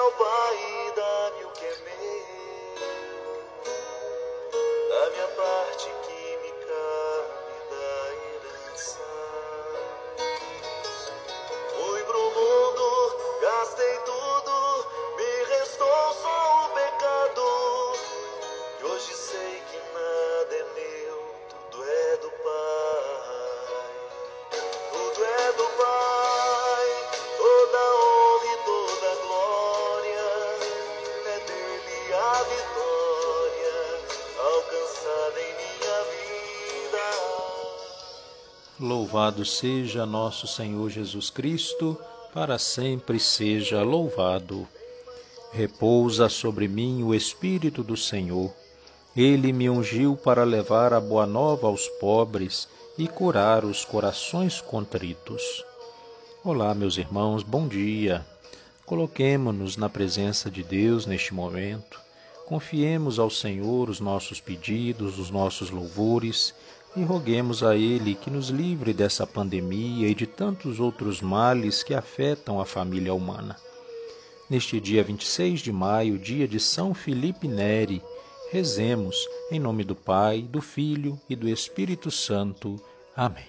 disse ao Pai: dá-me o que é meu. Da minha parte Louvado seja nosso Senhor Jesus Cristo, para sempre seja louvado. Repousa sobre mim o Espírito do Senhor. Ele me ungiu para levar a boa nova aos pobres e curar os corações contritos. Olá, meus irmãos, bom dia. Coloquemo-nos na presença de Deus neste momento. Confiemos ao Senhor os nossos pedidos, os nossos louvores e roguemos a Ele que nos livre dessa pandemia e de tantos outros males que afetam a família humana. Neste dia 26 de maio, dia de São Felipe Neri, rezemos em nome do Pai, do Filho e do Espírito Santo. Amém.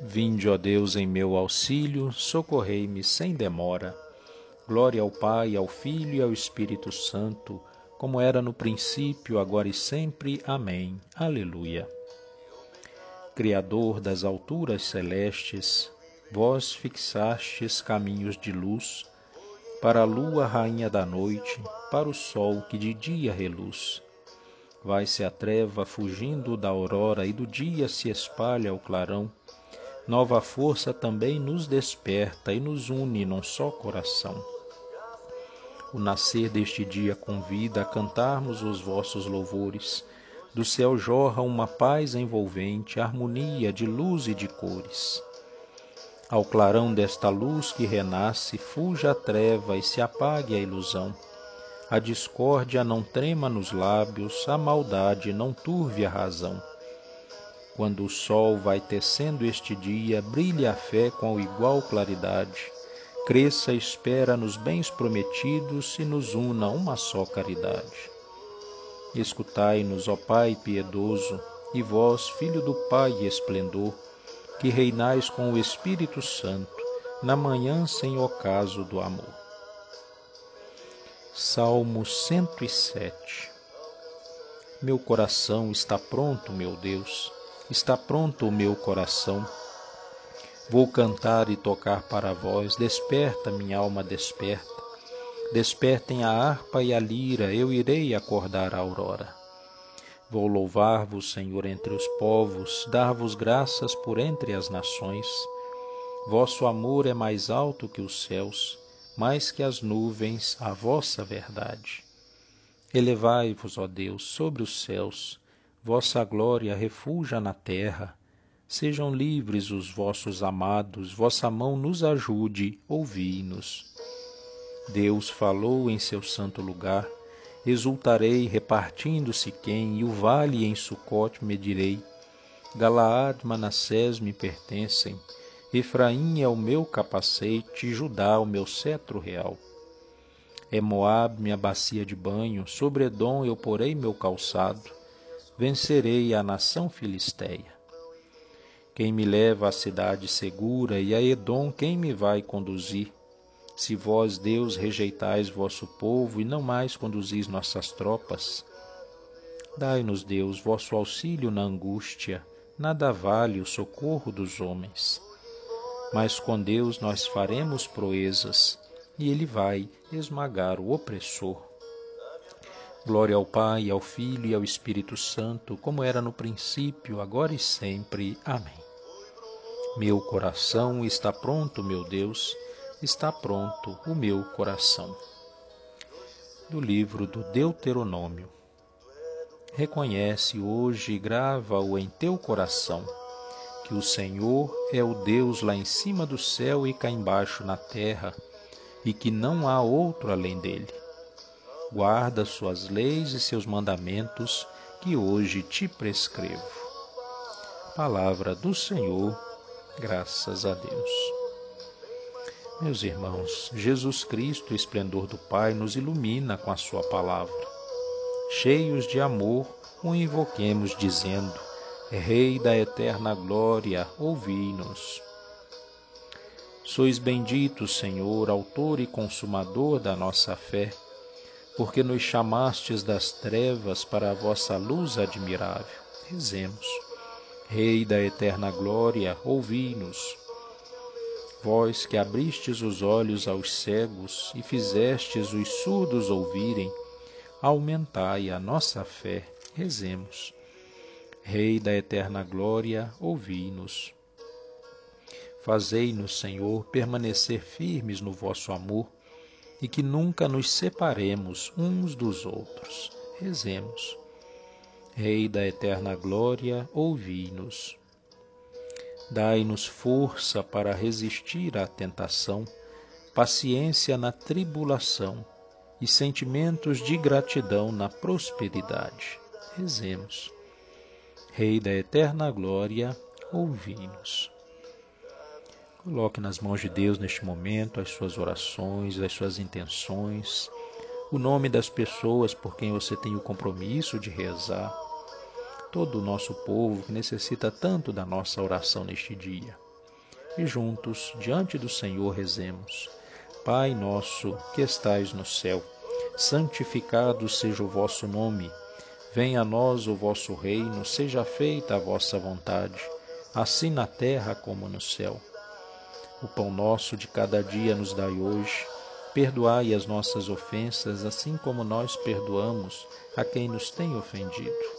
Vinde, ó Deus, em meu auxílio, socorrei-me sem demora. Glória ao Pai, ao Filho e ao Espírito Santo, como era no princípio, agora e sempre. Amém. Aleluia. Criador das alturas celestes, vós fixastes caminhos de luz, para a lua rainha da noite, para o sol que de dia reluz. Vai-se a treva fugindo da aurora e do dia se espalha o clarão. Nova força também nos desperta e nos une num só coração. O nascer deste dia convida a cantarmos os vossos louvores. Do céu jorra uma paz envolvente, harmonia de luz e de cores. Ao clarão desta luz que renasce, fuja a treva e se apague a ilusão. A discórdia não trema nos lábios, a maldade não turve a razão. Quando o sol vai tecendo este dia, brilhe a fé com igual claridade. Cresça espera nos bens prometidos e nos una uma só caridade. Escutai-nos, ó Pai piedoso, e vós, Filho do Pai esplendor, que reinais com o Espírito Santo, na manhã sem ocaso do amor. Salmo 107 Meu coração está pronto, meu Deus, está pronto o meu coração. Vou cantar e tocar para vós, desperta, minha alma, desperta. Despertem a harpa e a lira, eu irei acordar a aurora. Vou louvar-vos, Senhor, entre os povos, dar-vos graças por entre as nações. Vosso amor é mais alto que os céus, mais que as nuvens, a vossa verdade. Elevai-vos, ó Deus, sobre os céus, vossa glória refuja na terra. Sejam livres os vossos amados, vossa mão nos ajude, ouvi-nos. Deus falou em seu santo lugar, exultarei repartindo Siquém e o vale em Sucote medirei. Galaad, Manassés me pertencem, Efraim é o meu capacete, Judá o meu cetro real. É Moab minha bacia de banho, sobre Edom eu porei meu calçado, vencerei a nação filisteia. Quem me leva à cidade segura e a Edom quem me vai conduzir? Se vós, Deus, rejeitais vosso povo e não mais conduzis nossas tropas, dai-nos, Deus, vosso auxílio na angústia, nada vale o socorro dos homens. Mas com Deus nós faremos proezas, e Ele vai esmagar o opressor. Glória ao Pai, ao Filho e ao Espírito Santo, como era no princípio, agora e sempre. Amém. Meu coração está pronto, meu Deus, está pronto o meu coração. Do livro do Deuteronômio. Reconhece hoje e grava-o em teu coração, que o Senhor é o Deus lá em cima do céu e cá embaixo na terra, e que não há outro além dele. Guarda suas leis e seus mandamentos, que hoje te prescrevo. Palavra do Senhor Graças a Deus. Meus irmãos, Jesus Cristo, esplendor do Pai, nos ilumina com a Sua palavra. Cheios de amor, o invoquemos, dizendo: Rei da eterna glória, ouvi-nos. Sois bendito, Senhor, autor e consumador da nossa fé, porque nos chamastes das trevas para a vossa luz admirável. Rezemos. Rei da eterna glória, ouvi-nos. Vós que abristes os olhos aos cegos e fizestes os surdos ouvirem, aumentai a nossa fé, rezemos. Rei da eterna glória, ouvi-nos. Fazei-nos, Senhor, permanecer firmes no vosso amor e que nunca nos separemos uns dos outros. Rezemos. Rei da eterna glória, ouvi-nos. Dai-nos força para resistir à tentação, paciência na tribulação e sentimentos de gratidão na prosperidade. Rezemos. Rei da eterna glória, ouvi-nos. Coloque nas mãos de Deus neste momento as suas orações, as suas intenções, o nome das pessoas por quem você tem o compromisso de rezar todo o nosso povo que necessita tanto da nossa oração neste dia. E juntos, diante do Senhor, rezemos. Pai nosso que estais no céu, santificado seja o vosso nome. Venha a nós o vosso reino, seja feita a vossa vontade, assim na terra como no céu. O pão nosso de cada dia nos dai hoje. Perdoai as nossas ofensas, assim como nós perdoamos a quem nos tem ofendido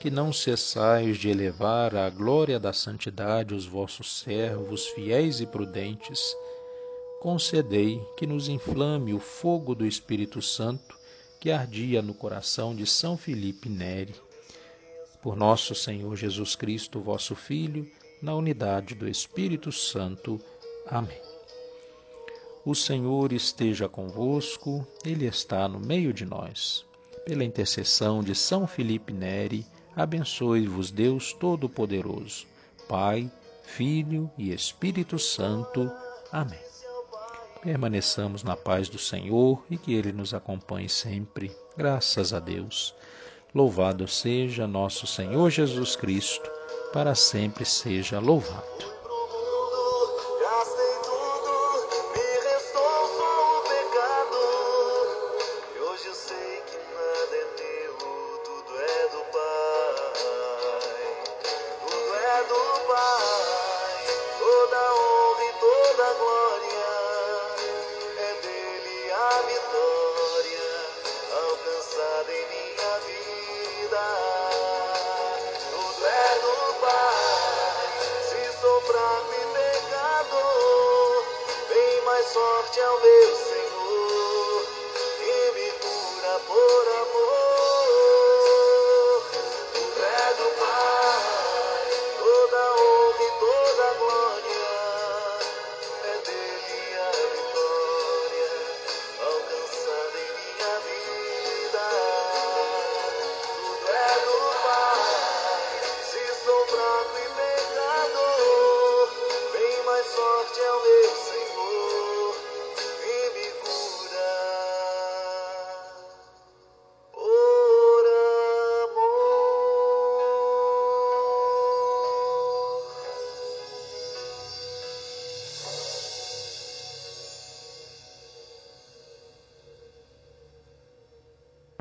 que não cessais de elevar à glória da santidade os vossos servos fiéis e prudentes, concedei que nos inflame o fogo do Espírito Santo que ardia no coração de São Felipe Neri. Por nosso Senhor Jesus Cristo, vosso Filho, na unidade do Espírito Santo. Amém. O Senhor esteja convosco, Ele está no meio de nós. Pela intercessão de São Felipe Neri, abençoe-vos Deus Todo-Poderoso, Pai, Filho e Espírito Santo. Amém. Permaneçamos na paz do Senhor e que Ele nos acompanhe sempre. Graças a Deus. Louvado seja nosso Senhor Jesus Cristo, para sempre seja louvado.